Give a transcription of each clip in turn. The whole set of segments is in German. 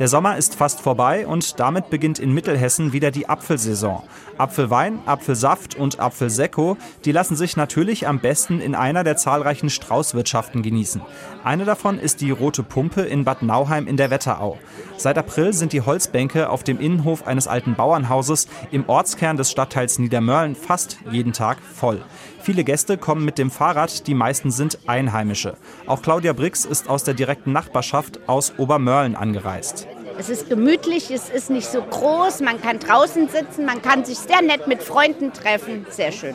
Der Sommer ist fast vorbei und damit beginnt in Mittelhessen wieder die Apfelsaison. Apfelwein, Apfelsaft und Apfelsekko, die lassen sich natürlich am besten in einer der zahlreichen Straußwirtschaften genießen. Eine davon ist die Rote Pumpe in Bad Nauheim in der Wetterau. Seit April sind die Holzbänke auf dem Innenhof eines alten Bauernhauses im Ortskern des Stadtteils Niedermörlen fast jeden Tag voll. Viele Gäste kommen mit dem Fahrrad, die meisten sind Einheimische. Auch Claudia Brix ist aus der direkten Nachbarschaft aus Obermörlen angereist. Es ist gemütlich, es ist nicht so groß, man kann draußen sitzen, man kann sich sehr nett mit Freunden treffen. Sehr schön.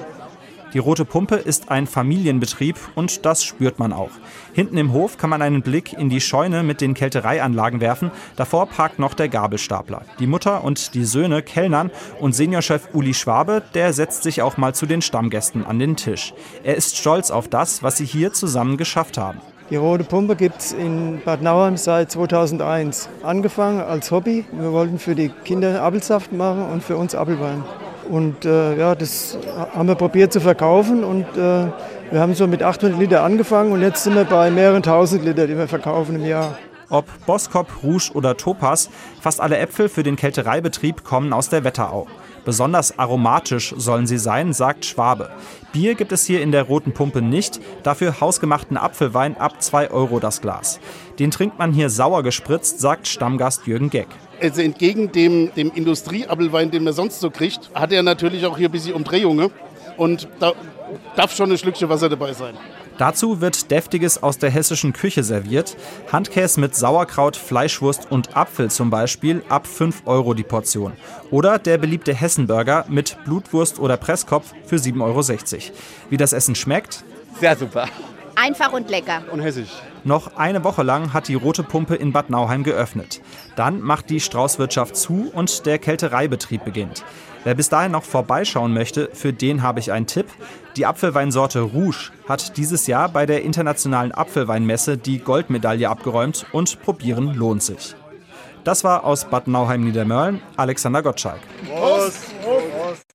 Die Rote Pumpe ist ein Familienbetrieb und das spürt man auch. Hinten im Hof kann man einen Blick in die Scheune mit den Kältereianlagen werfen. Davor parkt noch der Gabelstapler. Die Mutter und die Söhne kellnern und Seniorchef Uli Schwabe, der setzt sich auch mal zu den Stammgästen an den Tisch. Er ist stolz auf das, was sie hier zusammen geschafft haben. Die Rote Pumpe gibt es in Bad Nauheim seit 2001. Angefangen als Hobby. Wir wollten für die Kinder Apfelsaft machen und für uns Apfelwein. Und äh, ja, das haben wir probiert zu verkaufen und äh, wir haben so mit 800 Liter angefangen und jetzt sind wir bei mehreren tausend Liter, die wir verkaufen im Jahr. Ob Boskop, Rouge oder Topaz, fast alle Äpfel für den Kältereibetrieb kommen aus der Wetterau. Besonders aromatisch sollen sie sein, sagt Schwabe. Bier gibt es hier in der Roten Pumpe nicht, dafür hausgemachten Apfelwein ab 2 Euro das Glas. Den trinkt man hier sauer gespritzt, sagt Stammgast Jürgen Geck. Also entgegen dem, dem Industrieapfelwein, den man sonst so kriegt, hat er natürlich auch hier ein bisschen Umdrehungen. Und da darf schon ein Schlückchen Wasser dabei sein. Dazu wird Deftiges aus der hessischen Küche serviert. Handkäse mit Sauerkraut, Fleischwurst und Apfel zum Beispiel ab 5 Euro die Portion. Oder der beliebte Hessenburger mit Blutwurst oder Presskopf für 7,60 Euro. Wie das Essen schmeckt? Sehr super. Einfach und lecker. Und hessisch. Noch eine Woche lang hat die Rote Pumpe in Bad Nauheim geöffnet. Dann macht die Straußwirtschaft zu und der Kältereibetrieb beginnt. Wer bis dahin noch vorbeischauen möchte, für den habe ich einen Tipp. Die Apfelweinsorte Rouge hat dieses Jahr bei der internationalen Apfelweinmesse die Goldmedaille abgeräumt und probieren lohnt sich. Das war aus Bad Nauheim Niedermörlen Alexander Gottschalk. Prost.